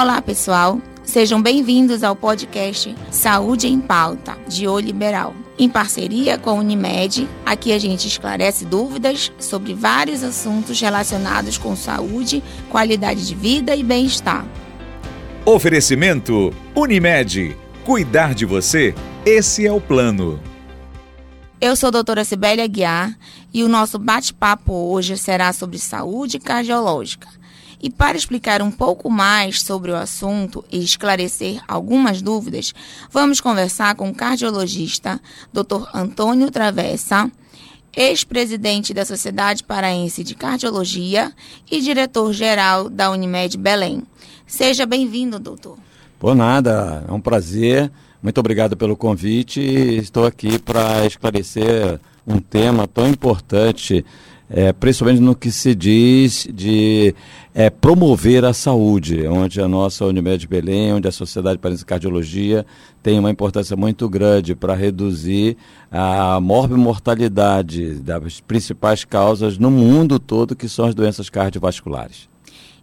Olá, pessoal. Sejam bem-vindos ao podcast Saúde em Pauta, de O Liberal. Em parceria com a Unimed, aqui a gente esclarece dúvidas sobre vários assuntos relacionados com saúde, qualidade de vida e bem-estar. Oferecimento Unimed. Cuidar de você, esse é o plano. Eu sou a doutora Sibélia Guiar e o nosso bate-papo hoje será sobre saúde cardiológica. E para explicar um pouco mais sobre o assunto e esclarecer algumas dúvidas, vamos conversar com o cardiologista Dr. Antônio Travessa, ex-presidente da Sociedade Paraense de Cardiologia e diretor-geral da Unimed Belém. Seja bem-vindo, doutor. Por nada, é um prazer. Muito obrigado pelo convite. Estou aqui para esclarecer um tema tão importante é, principalmente no que se diz de é, promover a saúde, onde a nossa Unimed Belém, onde a Sociedade Parense de Cardiologia tem uma importância muito grande para reduzir a morbimortalidade das principais causas no mundo todo, que são as doenças cardiovasculares.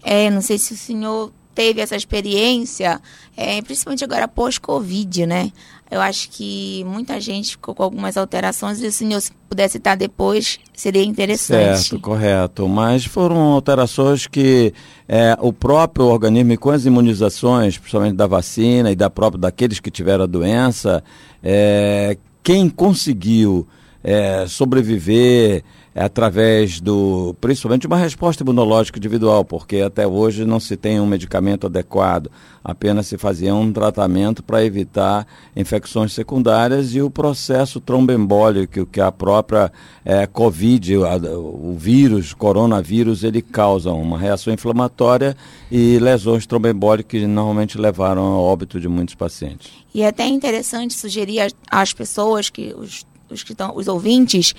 É, não sei se o senhor teve essa experiência, é, principalmente agora pós-Covid, né? Eu acho que muita gente ficou com algumas alterações e se senhor pudesse citar depois, seria interessante. Certo, correto. Mas foram alterações que é, o próprio organismo, com as imunizações, principalmente da vacina e da própria daqueles que tiveram a doença, é, quem conseguiu é, sobreviver através do, principalmente de uma resposta imunológica individual, porque até hoje não se tem um medicamento adequado, apenas se fazia um tratamento para evitar infecções secundárias e o processo tromboembólico que a própria é, Covid, a, o vírus, coronavírus, ele causa uma reação inflamatória e lesões tromboembólicas que normalmente levaram ao óbito de muitos pacientes. E é até interessante sugerir às pessoas que os, os que estão, os ouvintes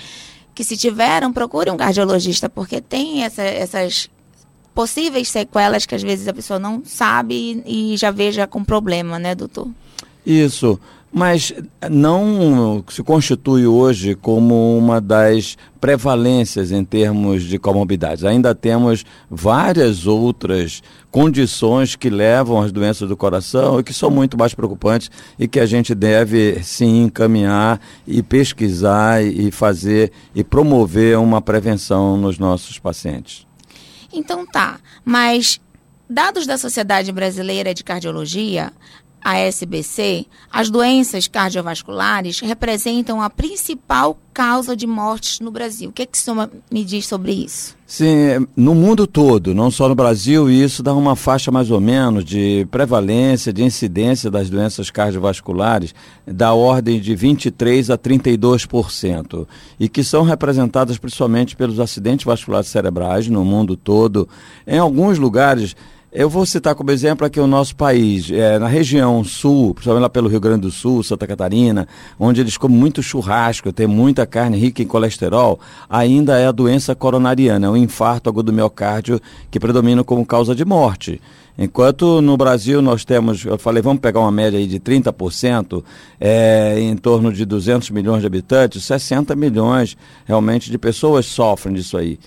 que se tiveram, procure um cardiologista, porque tem essa, essas possíveis sequelas que às vezes a pessoa não sabe e já veja com problema, né, doutor? Isso mas não se constitui hoje como uma das prevalências em termos de comorbidades. Ainda temos várias outras condições que levam às doenças do coração e que são muito mais preocupantes e que a gente deve sim encaminhar e pesquisar e fazer e promover uma prevenção nos nossos pacientes. Então tá, mas dados da Sociedade Brasileira de Cardiologia a SBC, as doenças cardiovasculares representam a principal causa de mortes no Brasil. O que, é que o senhor me diz sobre isso? Sim, no mundo todo, não só no Brasil, isso dá uma faixa mais ou menos de prevalência, de incidência das doenças cardiovasculares da ordem de 23% a 32%, e que são representadas principalmente pelos acidentes vasculares cerebrais no mundo todo. Em alguns lugares eu vou citar como exemplo aqui o nosso país, é, na região sul, principalmente lá pelo Rio Grande do Sul, Santa Catarina, onde eles comem muito churrasco, tem muita carne rica em colesterol, ainda é a doença coronariana, é o infarto agudo do miocárdio que predomina como causa de morte. Enquanto no Brasil nós temos, eu falei, vamos pegar uma média aí de 30%, é, em torno de 200 milhões de habitantes, 60 milhões realmente de pessoas sofrem disso aí.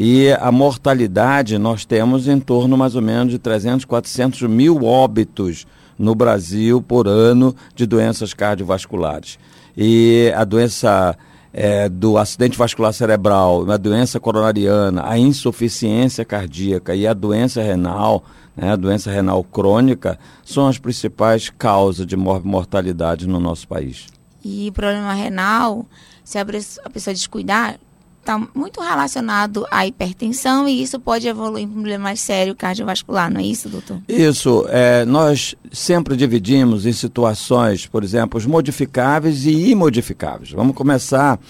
E a mortalidade, nós temos em torno mais ou menos de 300, 400 mil óbitos no Brasil por ano de doenças cardiovasculares. E a doença é, do acidente vascular cerebral, a doença coronariana, a insuficiência cardíaca e a doença renal, né, a doença renal crônica, são as principais causas de mortalidade no nosso país. E problema renal, se a pessoa descuidar, está muito relacionado à hipertensão e isso pode evoluir em um problema mais sério cardiovascular, não é isso, doutor? Isso. É, nós sempre dividimos em situações, por exemplo, os modificáveis e imodificáveis. Vamos começar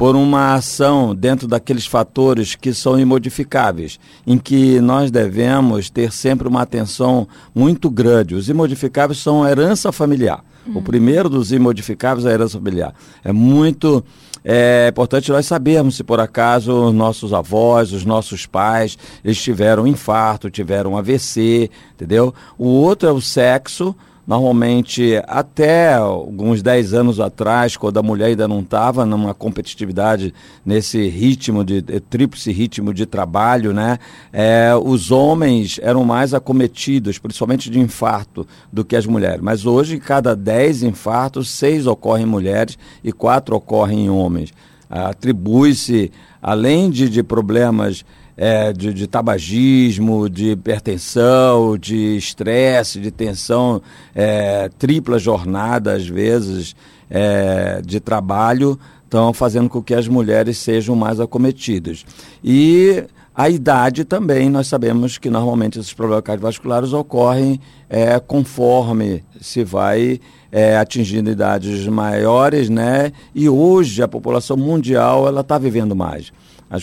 por uma ação dentro daqueles fatores que são imodificáveis, em que nós devemos ter sempre uma atenção muito grande. Os imodificáveis são a herança familiar. Uhum. O primeiro dos imodificáveis é a herança familiar. É muito é importante nós sabermos se por acaso nossos avós, os nossos pais, eles tiveram infarto, tiveram AVC, entendeu? O outro é o sexo, Normalmente, até alguns 10 anos atrás, quando a mulher ainda não estava numa competitividade nesse ritmo de, de tríplice ritmo de trabalho, né? É, os homens eram mais acometidos, principalmente de infarto, do que as mulheres. Mas hoje, cada 10 infartos, 6 ocorrem em mulheres e 4 ocorrem em homens. Atribui-se, além de, de problemas é, de, de, tabagismo, de hipertensão, de estresse, de tensão, é, tripla jornada, às vezes, é, de trabalho, estão fazendo com que as mulheres sejam mais acometidas. E a idade também, nós sabemos que normalmente esses problemas cardiovasculares ocorrem é, conforme se vai é, atingindo idades maiores, né? E hoje a população mundial ela está vivendo mais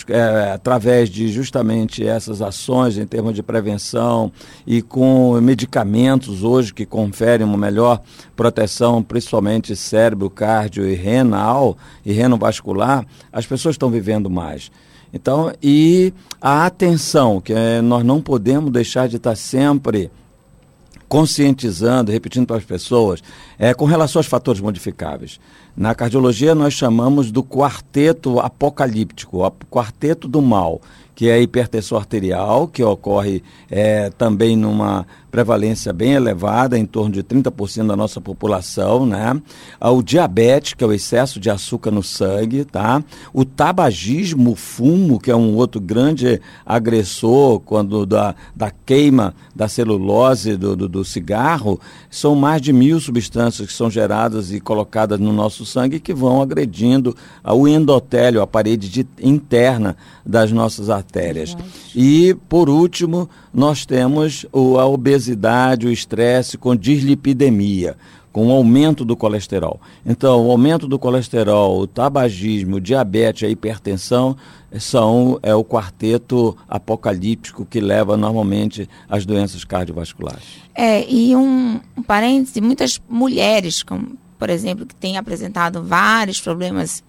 é, através de justamente essas ações em termos de prevenção e com medicamentos hoje que conferem uma melhor proteção, principalmente cérebro, cardio e renal e renovascular, as pessoas estão vivendo mais. Então, e a atenção, que é, nós não podemos deixar de estar sempre conscientizando, repetindo para as pessoas, é, com relação aos fatores modificáveis. Na cardiologia, nós chamamos do quarteto apocalíptico, o quarteto do mal, que é a hipertensão arterial, que ocorre é, também numa prevalência bem elevada, em torno de 30% da nossa população, né? Ah, o diabetes, que é o excesso de açúcar no sangue, tá? O tabagismo, o fumo, que é um outro grande agressor quando da, da queima da celulose do, do, do cigarro, são mais de mil substâncias que são geradas e colocadas no nosso sangue que vão agredindo o endotélio, a parede de, interna das nossas artérias. E, por último, nós temos a obesidade, o estresse com dislipidemia, com o aumento do colesterol. Então, o aumento do colesterol, o tabagismo, o diabetes, a hipertensão são é o quarteto apocalíptico que leva normalmente às doenças cardiovasculares. É, e um, um parêntese, muitas mulheres, como, por exemplo, que têm apresentado vários problemas.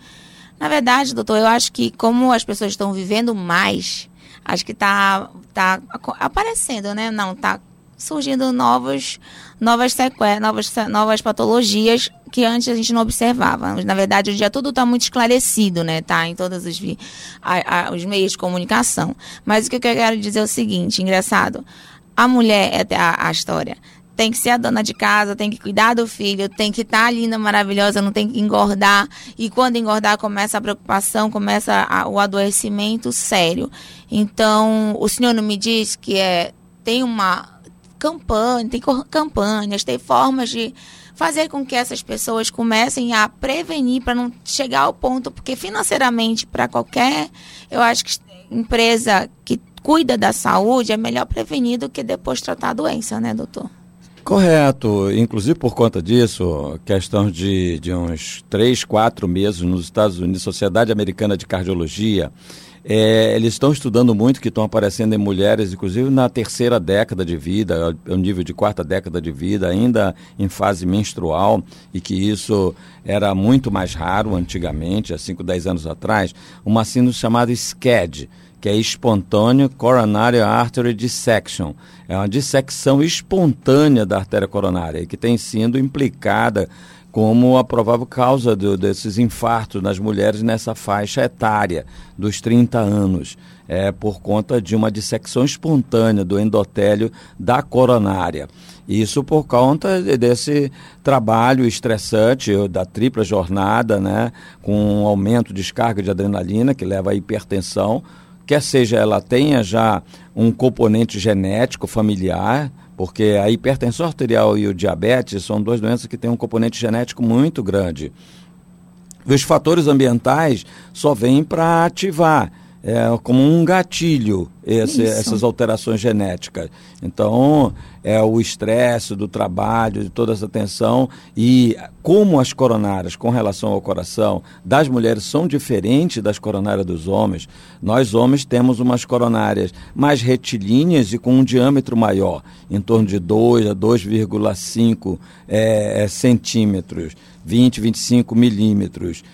Na verdade, doutor, eu acho que como as pessoas estão vivendo mais, acho que está tá aparecendo, né? Não, está surgindo novos, novas sequelas, novas, novas patologias que antes a gente não observava. Na verdade, hoje em dia tudo está muito esclarecido, né? Tá em todos os, a, a, os meios de comunicação. Mas o que eu quero dizer é o seguinte, engraçado. A mulher é a, a história tem que ser a dona de casa, tem que cuidar do filho, tem que estar tá linda, maravilhosa, não tem que engordar. E quando engordar, começa a preocupação, começa a, o adoecimento sério. Então, o senhor não me diz que é, tem uma campanha, tem campanhas, tem formas de fazer com que essas pessoas comecem a prevenir para não chegar ao ponto, porque financeiramente, para qualquer, eu acho que empresa que cuida da saúde, é melhor prevenir do que depois tratar a doença, né, doutor? Correto. Inclusive por conta disso, questão de, de uns três, quatro meses nos Estados Unidos, Sociedade Americana de Cardiologia, é, eles estão estudando muito que estão aparecendo em mulheres, inclusive na terceira década de vida, o nível de quarta década de vida, ainda em fase menstrual, e que isso era muito mais raro antigamente, há 5, 10 anos atrás, uma síndrome chamada SCAD que é espontâneo coronary artery dissection. É uma dissecção espontânea da artéria coronária, que tem sido implicada como a provável causa do, desses infartos nas mulheres nessa faixa etária dos 30 anos, é por conta de uma dissecção espontânea do endotélio da coronária. Isso por conta desse trabalho estressante da tripla jornada, né, com um aumento de descarga de adrenalina que leva à hipertensão, quer seja ela tenha já um componente genético familiar, porque a hipertensão arterial e o diabetes são duas doenças que têm um componente genético muito grande. Os fatores ambientais só vêm para ativar é, como um gatilho esse, essas alterações genéticas. Então, é o estresse do trabalho, de toda essa tensão e como as coronárias com relação ao coração das mulheres são diferentes das coronárias dos homens. Nós homens temos umas coronárias mais retilíneas e com um diâmetro maior, em torno de 2 a 2,5 é, é, centímetros. 20, 25 milímetros.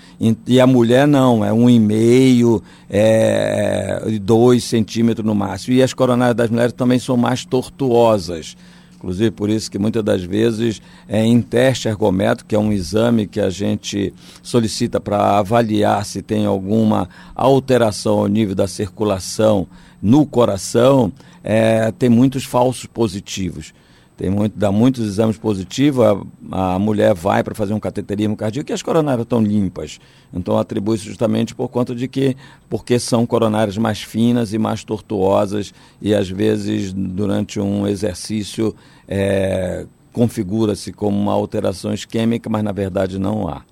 E a mulher não, é 1,5, é, 2 centímetros no máximo. E as coronárias das mulheres também são mais tortuosas inclusive por isso que muitas das vezes é em teste ergométrico, que é um exame que a gente solicita para avaliar se tem alguma alteração ao nível da circulação no coração, é, tem muitos falsos positivos tem muito, dá muitos exames positivos, a, a mulher vai para fazer um cateterismo cardíaco e as coronárias estão limpas. Então atribui-se justamente por conta de que, porque são coronárias mais finas e mais tortuosas e às vezes durante um exercício é, configura-se como uma alteração isquêmica, mas na verdade não há.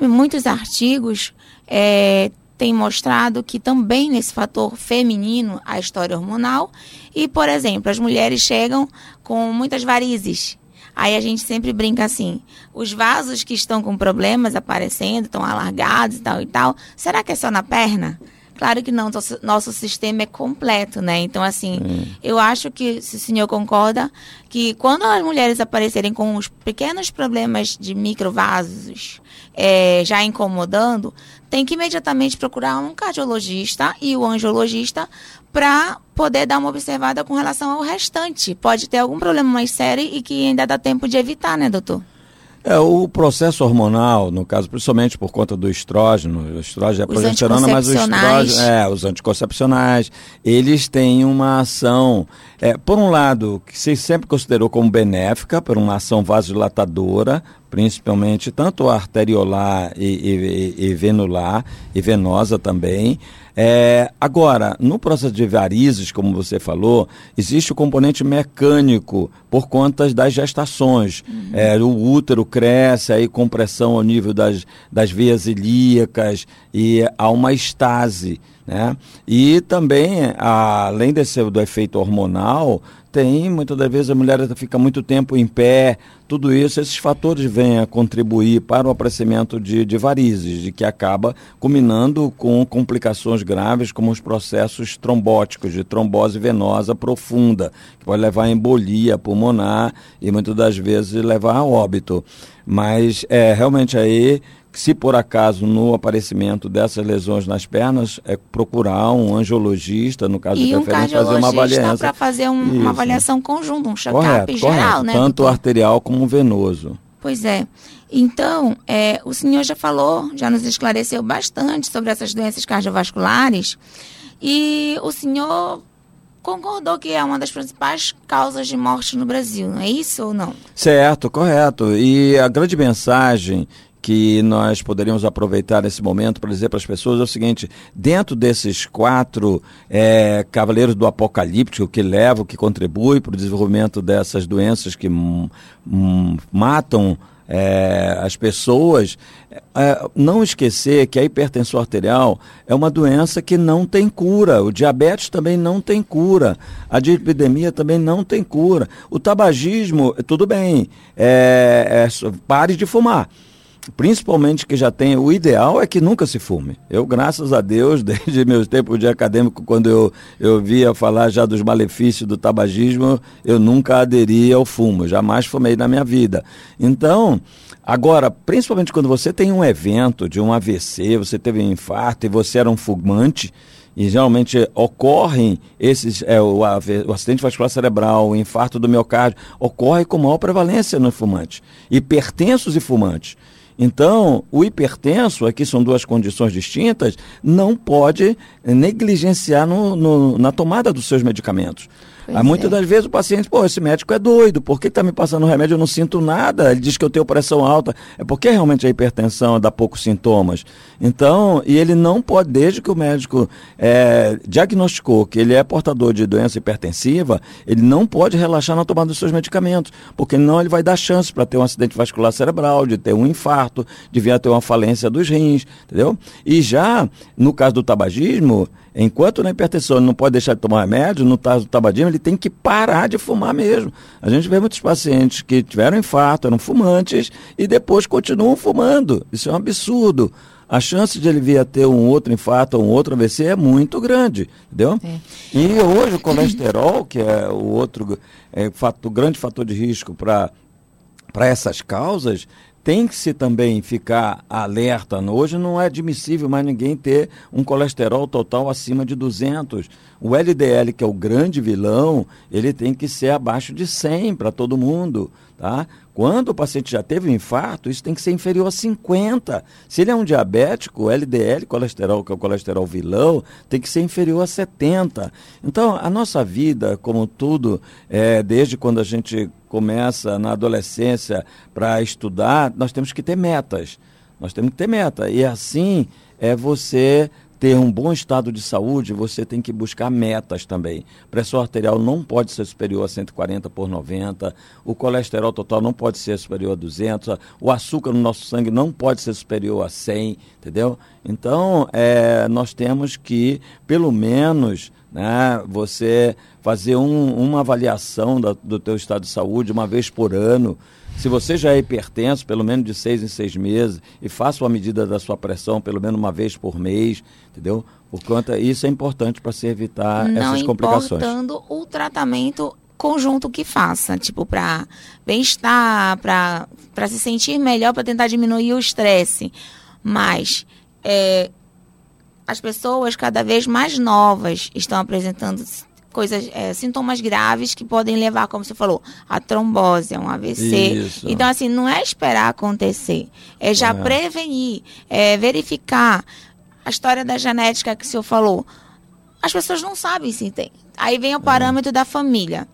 Muitos artigos é, tem mostrado que também nesse fator feminino a história hormonal e, por exemplo, as mulheres chegam com muitas varizes. Aí a gente sempre brinca assim: os vasos que estão com problemas aparecendo, estão alargados e tal e tal, será que é só na perna? Claro que não, nosso, nosso sistema é completo, né? Então, assim, hum. eu acho que, se o senhor concorda, que quando as mulheres aparecerem com os pequenos problemas de microvasos é, já incomodando, tem que imediatamente procurar um cardiologista e o angiologista para poder dar uma observada com relação ao restante. Pode ter algum problema mais sério e que ainda dá tempo de evitar, né, doutor? É, o processo hormonal, no caso, principalmente por conta do estrógeno, o estrógeno é progesterona, mas o estrógeno, é, os anticoncepcionais, eles têm uma ação, é, por um lado, que se sempre considerou como benéfica, por uma ação vasodilatadora, principalmente tanto arteriolar e, e, e venular, e venosa também, é, agora, no processo de varizes, como você falou, existe o componente mecânico por conta das gestações. Uhum. É, o útero cresce, aí compressão ao nível das, das veias ilíacas e há uma estase. Né? E também, além desse, do efeito hormonal, tem, muitas das vezes a mulher fica muito tempo em pé, tudo isso, esses fatores vêm a contribuir para o aparecimento de, de varizes, de que acaba culminando com complicações graves, como os processos trombóticos, de trombose venosa profunda, que pode levar a embolia pulmonar e muitas das vezes levar a óbito. Mas é realmente aí se por acaso no aparecimento dessas lesões nas pernas, é procurar um angiologista, no caso e de preferência, um fazer uma avaliação. para fazer um, uma avaliação conjunta, um check-up geral, né? Tanto doutor? arterial como venoso. Pois é. Então, é, o senhor já falou, já nos esclareceu bastante sobre essas doenças cardiovasculares. E o senhor concordou que é uma das principais causas de morte no Brasil, não é isso ou não? Certo, correto. E a grande mensagem que nós poderíamos aproveitar nesse momento para dizer para as pessoas é o seguinte: dentro desses quatro é, cavaleiros do apocalíptico que levam, que contribuem para o desenvolvimento dessas doenças que matam é, as pessoas, é, não esquecer que a hipertensão arterial é uma doença que não tem cura. O diabetes também não tem cura. A dislipidemia também não tem cura. O tabagismo, tudo bem, é, é pare de fumar principalmente que já tem, o ideal é que nunca se fume. Eu, graças a Deus, desde meus tempos de acadêmico, quando eu, eu via falar já dos malefícios do tabagismo, eu nunca aderi ao fumo, jamais fumei na minha vida. Então, agora, principalmente quando você tem um evento de um AVC, você teve um infarto e você era um fumante, e geralmente ocorrem esses, é, o, o, acidente vascular cerebral, o infarto do miocárdio, ocorre com maior prevalência no fumante. Hipertensos e fumantes. Então, o hipertenso, aqui são duas condições distintas, não pode negligenciar no, no, na tomada dos seus medicamentos. Pois Muitas é. das vezes o paciente, pô, esse médico é doido, por que está me passando remédio? Eu não sinto nada. Ele diz que eu tenho pressão alta. É porque realmente a hipertensão dá poucos sintomas. Então, e ele não pode, desde que o médico é, diagnosticou que ele é portador de doença hipertensiva, ele não pode relaxar na tomada dos seus medicamentos, porque não ele vai dar chance para ter um acidente vascular cerebral, de ter um infarto, de vir a ter uma falência dos rins, entendeu? E já no caso do tabagismo, Enquanto na hipertensão ele não pode deixar de tomar remédio, no caso do tabagismo, ele tem que parar de fumar mesmo. A gente vê muitos pacientes que tiveram infarto, eram fumantes e depois continuam fumando. Isso é um absurdo. A chance de ele vir a ter um outro infarto ou um outro AVC é muito grande, entendeu? É. E hoje o colesterol, que é o outro é, fato, grande fator de risco para essas causas, tem que se também ficar alerta. Hoje não é admissível mais ninguém ter um colesterol total acima de 200. O LDL, que é o grande vilão, ele tem que ser abaixo de 100 para todo mundo, tá? Quando o paciente já teve um infarto, isso tem que ser inferior a 50. Se ele é um diabético, o LDL, colesterol, que é o colesterol vilão, tem que ser inferior a 70. Então, a nossa vida, como tudo, é, desde quando a gente começa na adolescência para estudar, nós temos que ter metas. Nós temos que ter meta. E assim é você ter um bom estado de saúde, você tem que buscar metas também. Pressão arterial não pode ser superior a 140 por 90, o colesterol total não pode ser superior a 200, o açúcar no nosso sangue não pode ser superior a 100, entendeu? Então, é, nós temos que, pelo menos, né, você fazer um, uma avaliação da, do teu estado de saúde uma vez por ano, se você já é hipertenso, pelo menos de seis em seis meses, e faça uma medida da sua pressão pelo menos uma vez por mês, entendeu? Por conta, isso é importante para se evitar Não essas complicações. Não importando o tratamento conjunto que faça, tipo para bem-estar, para se sentir melhor, para tentar diminuir o estresse. Mas é, as pessoas cada vez mais novas estão apresentando coisas, é, sintomas graves que podem levar, como você falou, a trombose, a um AVC. Isso. Então, assim, não é esperar acontecer, é já é. prevenir, é verificar a história da genética que o senhor falou. As pessoas não sabem se tem. Aí vem o é. parâmetro da família.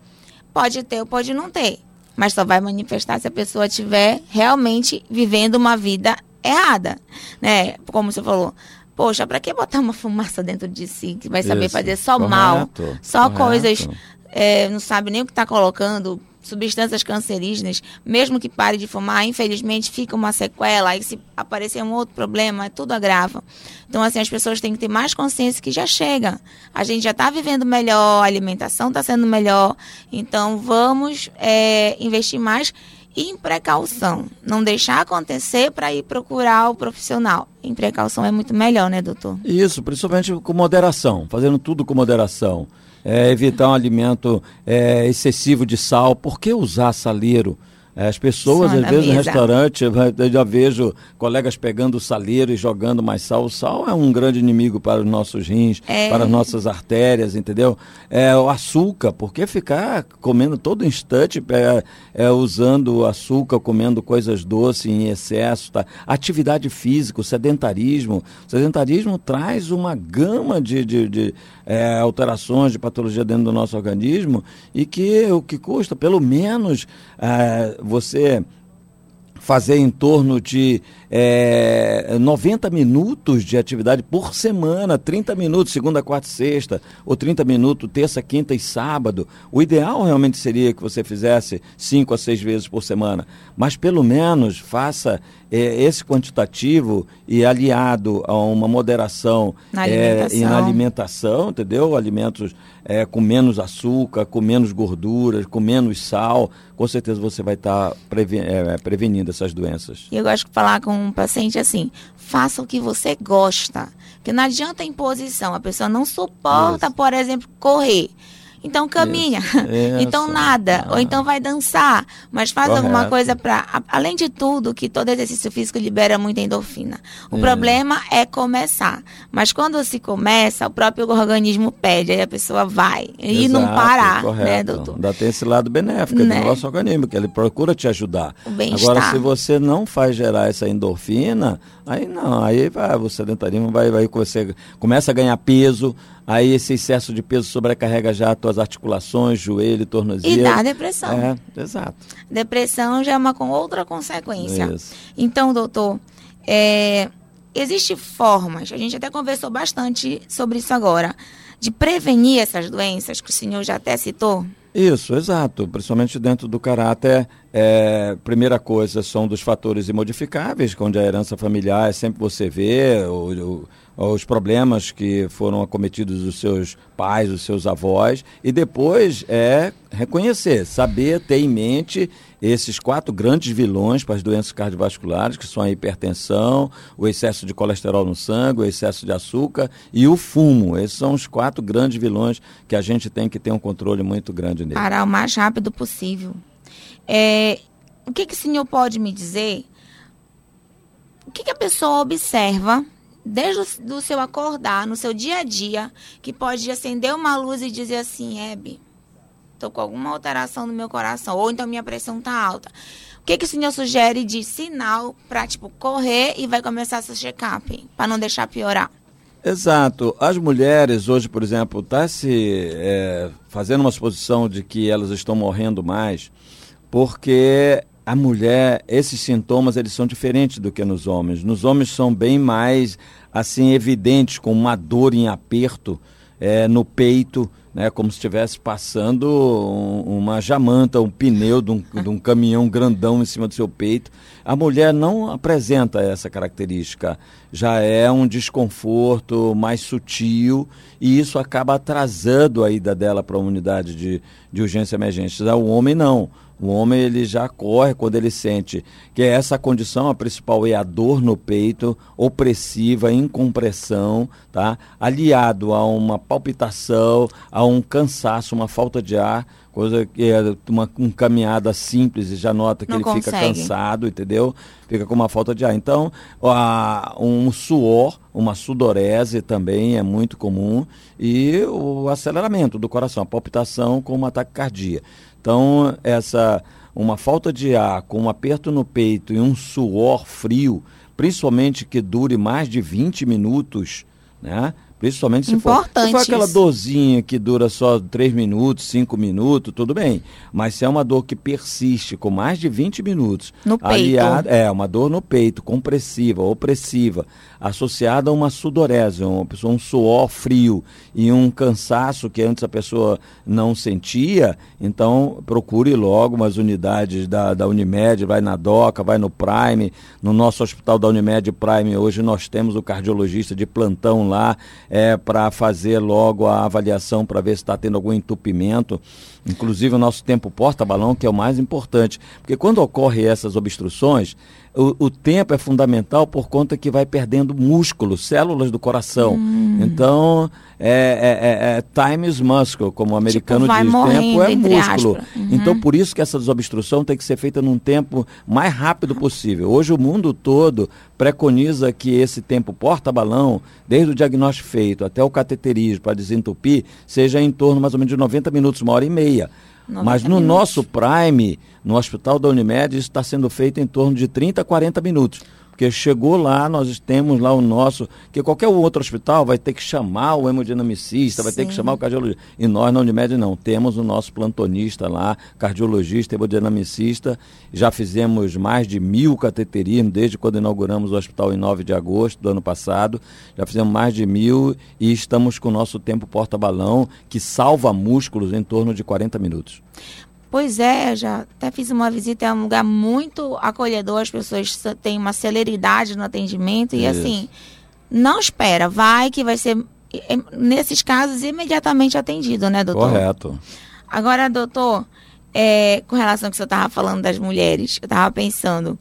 Pode ter ou pode não ter. Mas só vai manifestar se a pessoa estiver realmente vivendo uma vida errada, né? Como você falou, Poxa, para que botar uma fumaça dentro de si que vai saber Isso. fazer só correto, mal? Só correto. coisas. É, não sabe nem o que está colocando, substâncias cancerígenas, mesmo que pare de fumar, infelizmente fica uma sequela, aí se aparecer um outro problema, é tudo agrava. Então, assim, as pessoas têm que ter mais consciência que já chega. A gente já está vivendo melhor, a alimentação está sendo melhor, então vamos é, investir mais em precaução. Não deixar acontecer para ir procurar o profissional. Em precaução é muito melhor, né, doutor? Isso, principalmente com moderação, fazendo tudo com moderação. É, evitar um alimento é, excessivo de sal. Por que usar saleiro? É, as pessoas, Só às vezes, mesa. no restaurante, eu já vejo colegas pegando saleiro e jogando mais sal. O sal é um grande inimigo para os nossos rins, é. para as nossas artérias, entendeu? É, o açúcar, por que ficar comendo todo instante, é, é, usando açúcar, comendo coisas doces em excesso? Tá? Atividade física, sedentarismo. O sedentarismo traz uma gama de, de, de é, alterações de patologia dentro do nosso organismo e que o que custa, pelo menos, é, você fazer em torno de é, 90 minutos de atividade por semana, 30 minutos segunda, quarta e sexta, ou 30 minutos terça, quinta e sábado. O ideal realmente seria que você fizesse 5 a 6 vezes por semana, mas pelo menos faça é, esse quantitativo e aliado a uma moderação na é, e na alimentação, entendeu? Alimentos é, com menos açúcar, com menos gorduras, com menos sal, com certeza você vai estar tá preven é, prevenindo essas doenças. E eu gosto de falar com um paciente assim: faça o que você gosta. Porque não adianta imposição, a pessoa não suporta, Isso. por exemplo, correr. Então caminha. Isso. Então nada. Ah. Ou então vai dançar. Mas faz Correto. alguma coisa para. Além de tudo, que todo exercício físico libera muita endorfina. O problema é começar. Mas quando se começa, o próprio organismo pede, aí a pessoa vai. E Exato, não parar, correto. né, doutor? Ainda tem esse lado benéfico né? do nosso organismo, que ele procura te ajudar. Agora, se você não faz gerar essa endorfina, aí não, aí vai, o sedentarismo vai, vai você começa a ganhar peso Aí esse excesso de peso sobrecarrega já as tuas articulações, joelho, tornozelo. E dá depressão. É, exato. Depressão já é uma com outra consequência. Isso. Então, doutor, é, existem formas, a gente até conversou bastante sobre isso agora, de prevenir essas doenças que o senhor já até citou? Isso, exato. Principalmente dentro do caráter, é, primeira coisa são dos fatores imodificáveis, onde a herança familiar é sempre você vê, os problemas que foram acometidos dos seus pais, dos seus avós, e depois é reconhecer, saber, ter em mente esses quatro grandes vilões para as doenças cardiovasculares, que são a hipertensão, o excesso de colesterol no sangue, o excesso de açúcar e o fumo. Esses são os quatro grandes vilões que a gente tem que ter um controle muito grande nele. Parar o mais rápido possível. É, o que, que o senhor pode me dizer o que, que a pessoa observa desde o seu acordar, no seu dia a dia, que pode acender uma luz e dizer assim, Hebe, tô com alguma alteração no meu coração, ou então minha pressão tá alta. O que, que o senhor sugere de sinal para, tipo, correr e vai começar essa check-up, para não deixar piorar? Exato. As mulheres hoje, por exemplo, está se é, fazendo uma suposição de que elas estão morrendo mais, porque a mulher, esses sintomas, eles são diferentes do que nos homens. Nos homens são bem mais, assim, evidentes, com uma dor em aperto é, no peito, né, como se estivesse passando um, uma jamanta, um pneu de um, de um caminhão grandão em cima do seu peito. A mulher não apresenta essa característica, já é um desconforto mais sutil e isso acaba atrasando a ida dela para a unidade de, de urgência emergente. Já o homem não. O homem ele já corre quando ele sente que é essa condição, a principal é a dor no peito, opressiva, incompressão, tá? aliado a uma palpitação, a um cansaço, uma falta de ar, coisa que é uma, uma caminhada simples e já nota que Não ele consegue. fica cansado, entendeu? Fica com uma falta de ar. Então, a, um suor, uma sudorese também é muito comum e o aceleramento do coração, a palpitação com um ataque cardíaco. Então, essa uma falta de ar com um aperto no peito e um suor frio, principalmente que dure mais de 20 minutos, né? Principalmente se for, se Importante for aquela isso. dorzinha que dura só 3 minutos, 5 minutos, tudo bem. Mas se é uma dor que persiste com mais de 20 minutos, No peito. é, uma dor no peito, compressiva, opressiva, associada a uma sudorese, uma pessoa, um suor frio e um cansaço que antes a pessoa não sentia, então procure logo umas unidades da, da Unimed, vai na DOCA, vai no Prime, no nosso hospital da Unimed Prime hoje nós temos o cardiologista de plantão lá, é, para fazer logo a avaliação para ver se está tendo algum entupimento. Inclusive o nosso tempo porta-balão, que é o mais importante. Porque quando ocorrem essas obstruções, o, o tempo é fundamental por conta que vai perdendo músculos, células do coração. Hum. Então, é, é- é- é time is muscle, como o americano Tipo, diz. morrendo, tempo é músculo. Uhum. Então, por isso que essa desobstrução tem que ser feita num tempo mais rápido possível. Hoje o mundo todo preconiza que esse tempo porta-balão, desde o diagnóstico feito até o cateterismo para desentupir, seja em torno mais ou menos de 90 minutos, uma hora e meia. 90 Mas no minutos. nosso Prime, no hospital da Unimed, isso está sendo feito em torno de 30 a 40 minutos. Porque chegou lá, nós temos lá o nosso, que qualquer outro hospital vai ter que chamar o hemodinamicista, vai ter que Sim. chamar o cardiologista. E nós na Unimed não, temos o nosso plantonista lá, cardiologista, hemodinamicista. Já fizemos mais de mil cateterismos desde quando inauguramos o hospital em 9 de agosto do ano passado. Já fizemos mais de mil e estamos com o nosso tempo porta-balão, que salva músculos em torno de 40 minutos. Pois é, já até fiz uma visita, é um lugar muito acolhedor, as pessoas têm uma celeridade no atendimento e Isso. assim, não espera, vai que vai ser, nesses casos, imediatamente atendido, né, doutor? Correto. Agora, doutor, é, com relação ao que você estava falando das mulheres, eu estava pensando.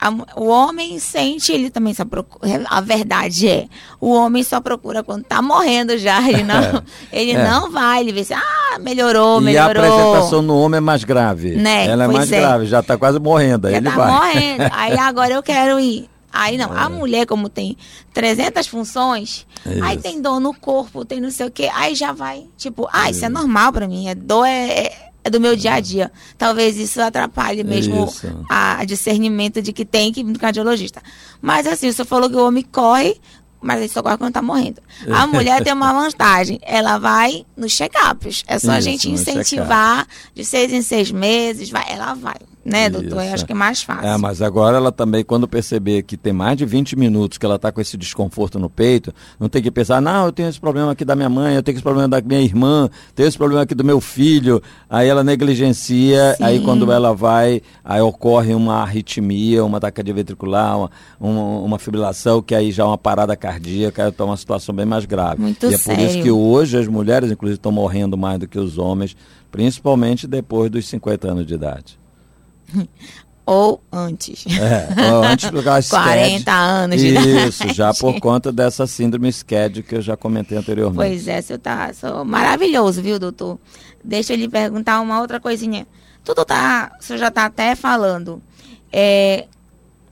A o homem sente, ele também só procura. A verdade é, o homem só procura quando tá morrendo já. Ele não, ele É. não vai, ele vê se, ah, melhorou, e a melhorou. apresentação no homem é mais grave. Né? Ela é Pois mais é. grave, já está quase morrendo. Aí Já ele tá vai. morrendo. Aí agora eu quero ir. Aí não, a É. mulher, como tem 300 funções, aí Isso. tem dor no corpo, tem não sei o quê, aí já vai, tipo, ah, isso é normal pra mim, é dor é, é- é do meu dia a dia. Talvez isso atrapalhe mesmo Isso. a discernimento de que tem que ir no cardiologista. Mas assim, você falou que o homem corre, mas ele só corre quando tá morrendo. A mulher tem uma vantagem, ela vai nos check-ups. É só a Isso, gente no incentivar de seis em seis meses, vai, ela vai. Né, doutor? Eu acho que é mais fácil. É, mas agora ela também, quando perceber que tem mais de 20 minutos que ela está com esse desconforto no peito, não tem que pensar, não, eu tenho esse problema aqui da minha mãe, eu tenho esse problema da minha irmã, tenho esse problema aqui do meu filho. Aí ela negligencia, Sim. aí quando ela vai, aí ocorre uma arritmia, uma taquicardia ventricular, uma, uma, uma fibrilação, que aí já é uma parada cardíaca, está uma situação bem mais grave. Muito e é por isso sério. que hoje as mulheres, inclusive, estão morrendo mais do que os homens, principalmente depois dos 50 anos de idade. Ou antes. É, ó, antes do gás 40 anos de idade. Isso, já por conta dessa síndrome SCAD que eu já comentei anteriormente. Pois é, seu tá sou maravilhoso, viu, doutor? Deixa eu lhe perguntar uma outra coisinha. Tudo tá, o senhor já tá até falando. É,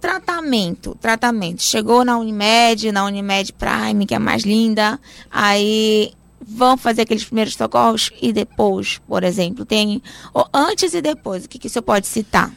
tratamento, tratamento. Chegou na Unimed, na Unimed Prime, que é mais linda, aí vão fazer aqueles primeiros socorros e depois, por exemplo, tem ou antes e depois, o que, que você pode citar?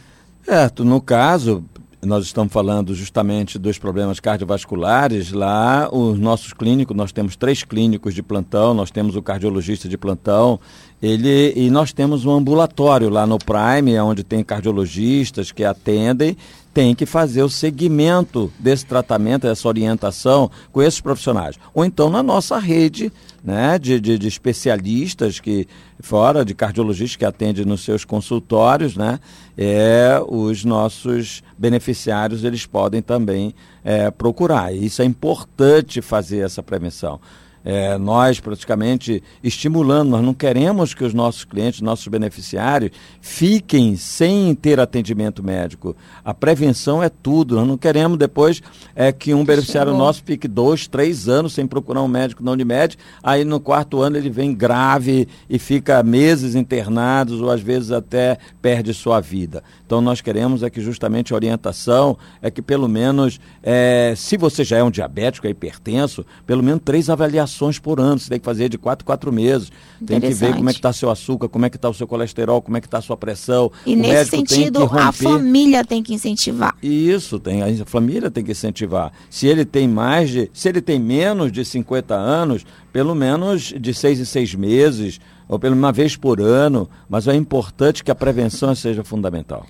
Certo, no caso, nós estamos falando justamente dos problemas cardiovasculares, lá os nossos clínicos, nós temos três clínicos de plantão, nós temos o cardiologista de plantão, ele, e nós temos um ambulatório lá no Prime, onde tem cardiologistas que atendem, tem que fazer o segmento desse tratamento, dessa orientação com esses profissionais. Ou então na nossa rede né, de, de, de especialistas que, fora de cardiologistas que atendem nos seus consultórios, né, é, os nossos beneficiários eles podem também é, procurar. E isso é importante fazer essa prevenção é, nós praticamente estimulando, nós não queremos que os nossos clientes, nossos beneficiários, fiquem sem ter atendimento médico. A prevenção é tudo. Nós não queremos depois é, que um beneficiário Chegou. nosso fique dois, três anos sem procurar um médico na Unimed, aí no quarto ano ele vem grave e fica meses internados ou às vezes até perde sua vida. Então nós queremos é que justamente a orientação é que pelo menos, é, se você já é um diabético, é hipertenso, pelo menos três avaliações por ano. Você tem que fazer de quatro, quatro meses. Tem que ver como é que está seu açúcar, como é que está o seu colesterol, como é que está a sua pressão. E o nesse sentido, a família tem que incentivar. Isso, tem, a família tem que incentivar. Se ele tem mais de, se ele tem menos de 50 anos, pelo menos de seis em seis meses, ou pelo uma vez por ano, mas é importante que a prevenção seja fundamental.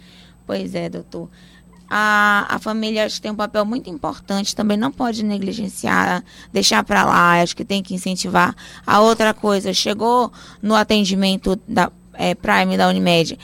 Pois é, doutor a, a família acho que tem um papel muito importante, também não pode negligenciar, deixar para lá, acho que tem que incentivar. A outra coisa, chegou no atendimento da é, Prime da Unimed,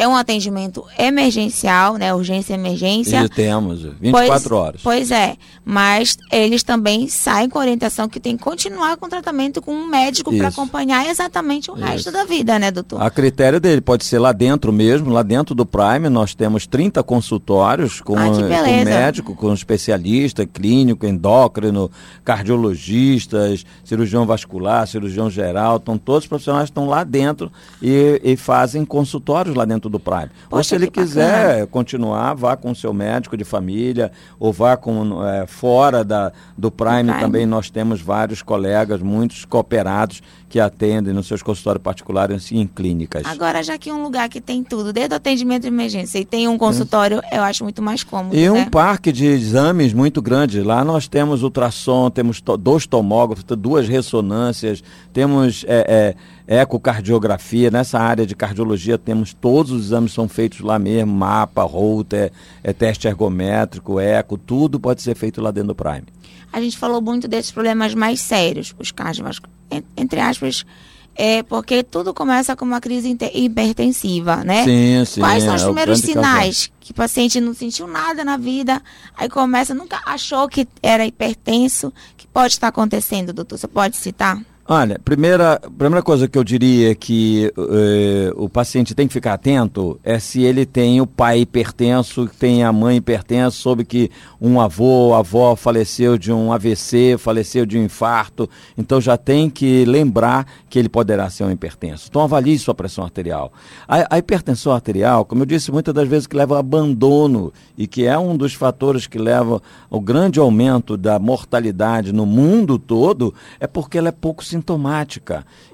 é um atendimento emergencial, né? Urgência emergência. E temos, 24 pois, horas. Pois é, mas eles também saem com orientação que tem que continuar com o tratamento com um médico para acompanhar exatamente o Isso. resto da vida, né, doutor? A critério dele pode ser lá dentro mesmo, lá dentro do Prime, nós temos 30 consultórios com, ah, com médico, com especialista, clínico, endócrino, cardiologistas, cirurgião vascular, cirurgião geral, estão todos os profissionais estão lá dentro e, e fazem consultórios lá dentro do Prime. Poxa, ou se ele quiser bacana. continuar, vá com o seu médico de família, ou vá com é, fora da, do Prime, Prime também nós temos vários colegas, muitos cooperados que atendem nos seus consultórios particulares e em clínicas. Agora, já que é um lugar que tem tudo, desde o atendimento de emergência e tem um consultório, eu acho muito mais cômodo. E né? um parque de exames muito grande. Lá nós temos ultrassom, temos to dois tomógrafos, duas ressonâncias, temos é, é, ecocardiografia. Nessa área de cardiologia temos todos os exames são feitos lá mesmo, mapa, Holter, é, teste ergométrico, eco, tudo pode ser feito lá dentro do Prime. A gente falou muito desses problemas mais sérios, os cardiovasculares entre aspas, é porque tudo começa com uma crise hipertensiva, né? Sim, sim. Quais são os é primeiros sinais que o paciente não sentiu nada na vida, aí começa, nunca achou que era hipertenso, que pode estar acontecendo, doutor? Você pode citar? Olha, primeira, primeira coisa que eu diria que uh, o paciente tem que ficar atento é se ele tem o pai hipertenso, tem a mãe hipertensa, soube que um avô, avó faleceu de um AVC, faleceu de um infarto, então já tem que lembrar que ele poderá ser um hipertenso. Então avalie sua pressão arterial. A, a hipertensão arterial, como eu disse, muitas das vezes que leva ao abandono e que é um dos fatores que leva ao grande aumento da mortalidade no mundo todo, é porque ela é pouco sintomática.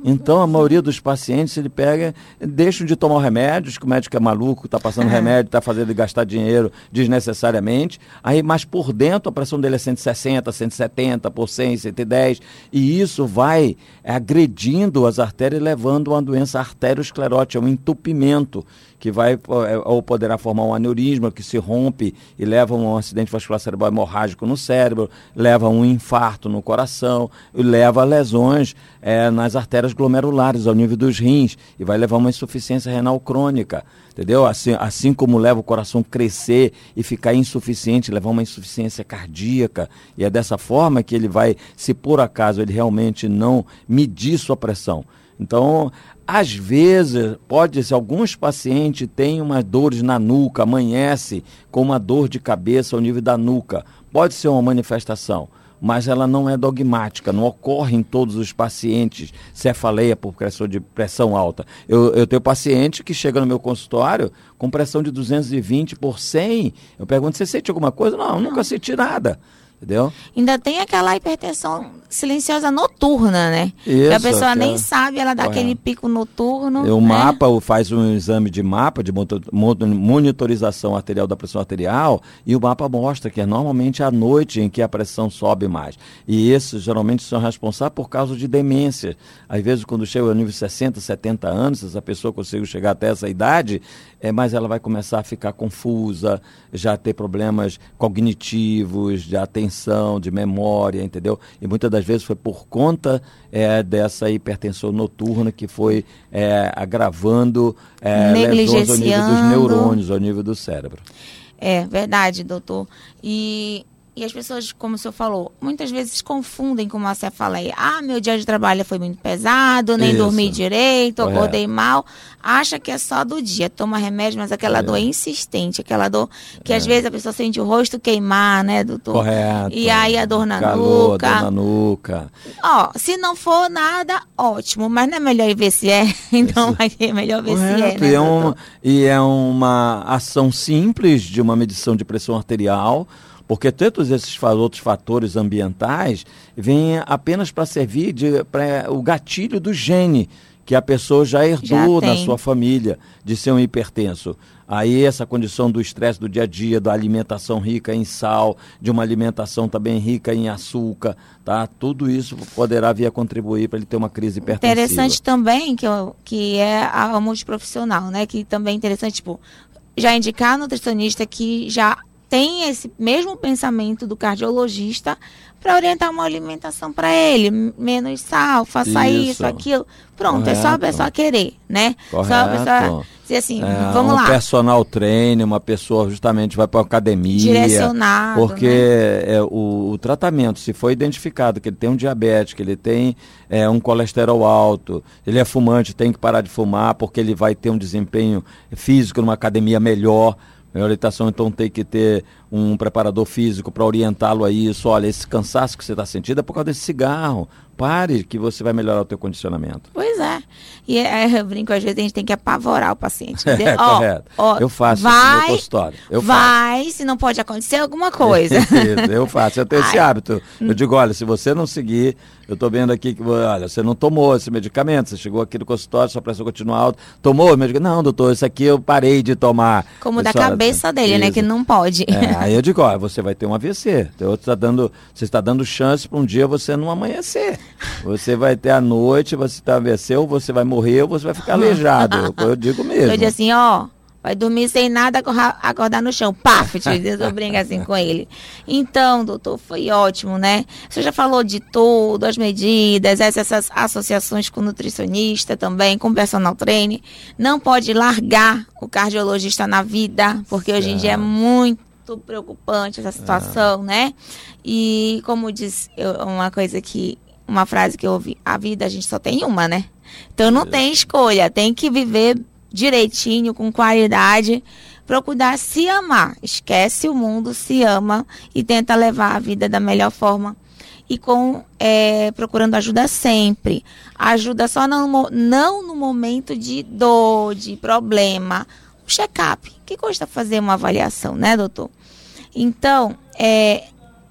Então, a maioria dos pacientes, ele pega, deixam de tomar remédios, que o médico é maluco, está passando remédio, está fazendo ele gastar dinheiro desnecessariamente. Aí, mas por dentro, a pressão dele é 160, 170, por 100, 110. E isso vai agredindo as artérias, levando a uma doença arteriosclerótica, um entupimento que vai é, ou poderá formar um aneurisma que se rompe e leva a um acidente vascular cerebral hemorrágico no cérebro, leva a um infarto no coração, leva a lesões é, nas artérias glomerulares ao nível dos rins e vai levar uma insuficiência renal crônica, entendeu? Assim, assim como leva o coração crescer e ficar insuficiente, levar uma insuficiência cardíaca e é dessa forma que ele vai, se por acaso ele realmente não medir sua pressão, então, às vezes, pode ser, alguns pacientes têm umas dores na nuca, amanhece com uma dor de cabeça ao nível da nuca. Pode ser uma manifestação. mas ela não é dogmática, não ocorre em todos os pacientes cefaleia por pressão de pressão alta. Eu, eu tenho paciente que chega no meu consultório com pressão de 220 por 100. Eu pergunto, você sente alguma coisa? Não, nunca senti nada. Entendeu? Ainda tem aquela hipertensão silenciosa noturna, né? Isso, que a pessoa que nem é- sabe, ela dá aquele pico noturno. O né? mapa faz um exame de mapa, de monitorização arterial da pressão arterial, e o mapa mostra que é normalmente à noite em que a pressão sobe mais. E esses geralmente são responsáveis por causa de demência. Às vezes, quando chega ao nível de 60, 70 anos, essa pessoa conseguiu chegar até essa idade, é, mas ela vai começar a ficar confusa, já ter problemas cognitivos, de atenção, de memória, entendeu? E muitas das vezes foi por conta é, dessa hipertensão noturna que foi é, agravando é, lesões ao nível dos neurônios, ao nível do cérebro. É verdade, doutor. E, e as pessoas, como o senhor falou, muitas vezes confundem com uma cefaleia. Ah, meu dia de trabalho foi muito pesado, nem Isso. dormi direito, Correto. acordei mal. Acha que é só do dia, toma remédio, mas aquela É. dor é insistente, aquela dor que às vezes a pessoa sente o rosto queimar, né, doutor? Correto. E aí a dor na Calor, nuca. dor na nuca. Ó, se não for nada, ótimo, mas não é melhor ir ver se é? Então ser melhor ver se é, Correto, né, e, é um- e é uma ação simples de uma medição de pressão arterial, porque todos esses outros fatores ambientais vêm apenas para servir de pra, o gatilho do gene que a pessoa já herdou Já tem. sua família de ser um hipertenso. Aí essa condição do estresse do dia a dia, da alimentação rica em sal, de uma alimentação também rica em açúcar, tá? Tudo isso poderá vir a contribuir para ele ter uma crise hipertensiva. Interessante também que, eu- que é a multiprofissional, né? Que também é interessante, tipo, já indicar a nutricionista que já tem esse mesmo pensamento do cardiologista para orientar uma alimentação para ele, menos sal, faça isso, Isso. aquilo. Pronto, é só a Correto. pessoa querer, né? Só a Correto. pessoa dizer assim, É, vamos um lá, personal trainer, uma pessoa justamente vai para academia. direcionado, Porque né? é, o, o tratamento, se foi identificado que ele tem um diabetes, que ele tem é, um colesterol alto, ele é fumante, tem que parar de fumar, porque ele vai ter um desempenho físico numa academia melhor. Orientação, então, tem que ter um preparador físico para orientá-lo a isso. Olha, esse cansaço que você está sentindo é por causa desse cigarro. Pare, que você vai melhorar o teu condicionamento. Pois é. E é, eu brinco, às vezes a gente tem que apavorar o paciente. É, ó, correto. ó, eu faço isso no vai, meu consultório. Eu faço. vai, se não pode acontecer alguma coisa. Isso, eu faço, eu tenho esse Ai. hábito. Eu digo, olha, se você não seguir, eu estou vendo aqui que, olha, você não tomou esse medicamento, você chegou aqui no consultório, sua pressão continua alta, tomou o medicamento? Não, doutor, isso aqui eu parei de tomar. Como da só- cabeça dele, né? Isso. Que não pode. É, aí eu digo, olha, você vai ter um AVC. Então, você está dando, você está dando chance para um dia você não amanhecer. Você vai ter a noite, você está AVC, ou você vai morrer, ou você vai ficar aleijado. Eu, eu digo mesmo. Eu digo assim, ó, vai dormir sem nada, acordar no chão. Paf, eu brinco assim com ele. Então, doutor, foi ótimo, né? Você já falou de tudo, as medidas, essas, essas associações com nutricionista também, com personal trainer. Não pode largar o cardiologista na vida, porque hoje em dia é muito preocupante essa situação, né? E como diz uma coisa que, uma frase que eu ouvi, a vida a gente só tem uma, né? Então não tem escolha, tem que viver direitinho, com qualidade, procurar se amar. Esquece o mundo, se ama e tenta levar a vida da melhor forma. E com é, procurando ajuda sempre. Ajuda só no, não no momento de dor, de problema. Check-up. Que custa fazer uma avaliação, né, doutor? Então, é,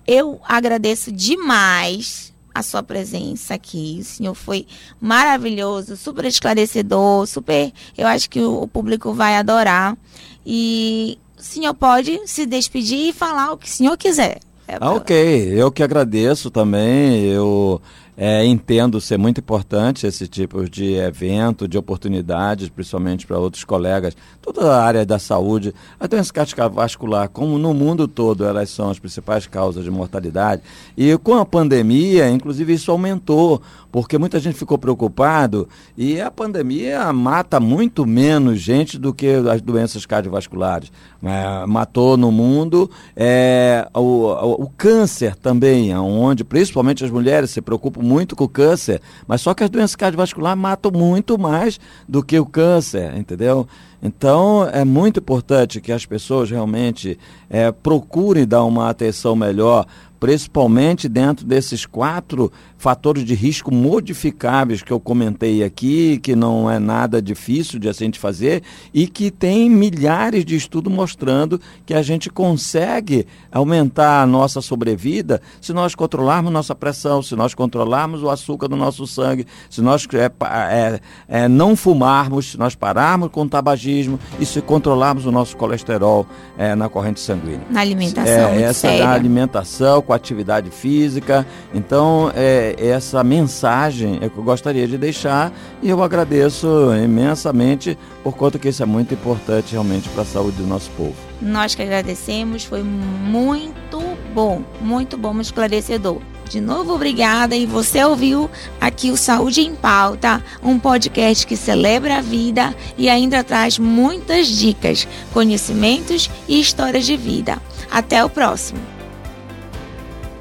eu agradeço demais a sua presença aqui. O senhor foi maravilhoso, super esclarecedor, super. Eu acho que o, público vai adorar. E o senhor pode se despedir e falar o que o senhor quiser. É Ah, ok, eu que agradeço também. Eu é, entendo ser muito importante esse tipo de evento, de oportunidades, principalmente para outros colegas, toda a área da saúde. A doença cardiovascular, como no mundo todo, elas são as principais causas de mortalidade. E com a pandemia, inclusive, isso aumentou, porque muita gente ficou preocupado e a pandemia mata muito menos gente do que as doenças cardiovasculares. É, matou no mundo é, o, o, o câncer também, onde principalmente as mulheres se preocupam muito com o câncer, mas só que as doenças cardiovasculares matam muito mais do que o câncer, entendeu? Então é muito importante que as pessoas realmente é, procurem dar uma atenção melhor principalmente dentro desses quatro fatores de risco modificáveis que eu comentei aqui, que não é nada difícil de a gente fazer e que tem milhares de estudos mostrando que a gente consegue aumentar a nossa sobrevida se nós controlarmos nossa pressão, se nós controlarmos o açúcar do nosso sangue, se nós é, é, é, não fumarmos, se nós pararmos com o tabagismo e se controlarmos o nosso colesterol é, na corrente sanguínea. Na alimentação. É, essa séria. da alimentação, com atividade física. Então, é, essa mensagem é que eu gostaria de deixar e eu agradeço imensamente por conta que isso é muito importante realmente para a saúde do nosso povo. Nós que agradecemos, foi muito bom, muito bom, muito esclarecedor. De novo, obrigada. E você ouviu aqui o Saúde em Pauta, um podcast que celebra a vida e ainda traz muitas dicas, conhecimentos e histórias de vida. Até o próximo.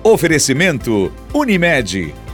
Oferecimento Unimed.